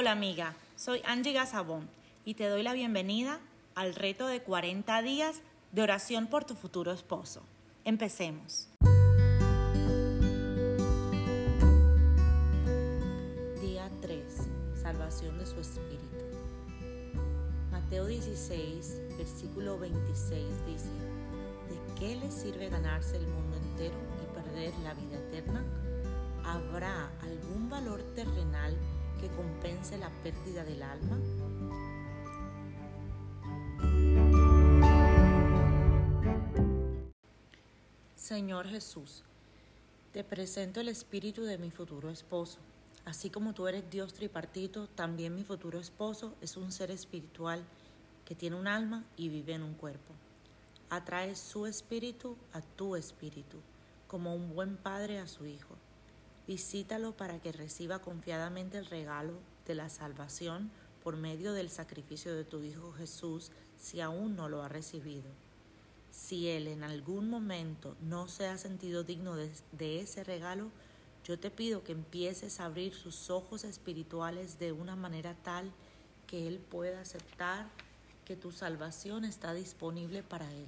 Hola amiga, soy Angie Gazabón y te doy la bienvenida al reto de 40 días de oración por tu futuro esposo. Empecemos. Día 3. Salvación de su espíritu. Mateo 16, versículo 26 dice, ¿de qué le sirve ganarse el mundo entero y perder la vida eterna? ¿Habrá algún valor terrenal que compense la pérdida del alma? Señor Jesús, te presento el espíritu de mi futuro esposo. Así como tú eres Dios tripartito, también mi futuro esposo es un ser espiritual que tiene un alma y vive en un cuerpo. Atrae su espíritu a tu espíritu, como un buen padre a su hijo. Visítalo para que reciba confiadamente el regalo de la salvación por medio del sacrificio de tu Hijo Jesús si aún no lo ha recibido. Si Él en algún momento no se ha sentido digno de, de, ese regalo, yo te pido que empieces a abrir sus ojos espirituales de una manera tal que Él pueda aceptar que tu salvación está disponible para Él.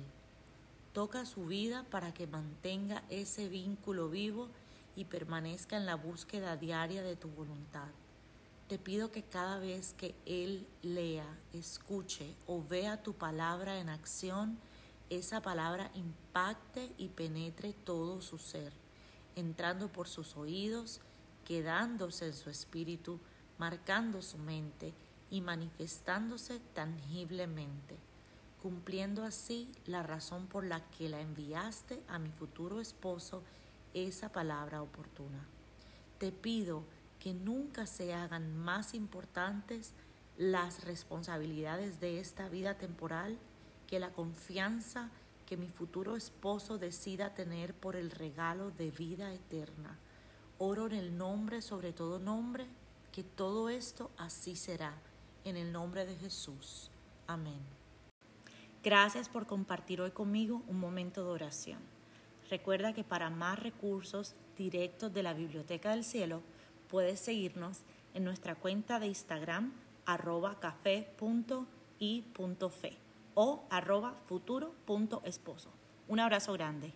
Toca su vida para que mantenga ese vínculo vivo y permanezca en la búsqueda diaria de tu voluntad. Te pido que cada vez que Él lea, escuche o vea tu palabra en acción, esa palabra impacte y penetre todo su ser, entrando por sus oídos, quedándose en su espíritu, marcando su mente y manifestándose tangiblemente, cumpliendo así la razón por la que la enviaste a mi futuro esposo esa palabra oportuna. Te pido que nunca se hagan más importantes las responsabilidades de esta vida temporal que la confianza que mi futuro esposo decida tener por el regalo de vida eterna. Oro en el nombre, sobre todo nombre, que todo esto así será. En el nombre de Jesús. Amén. Gracias por compartir hoy conmigo un momento de oración. Recuerda que para más recursos directos de la Biblioteca del Cielo, puedes seguirnos en nuestra cuenta de Instagram arroba café.i.fe o arroba futuro.esposo. Un abrazo grande.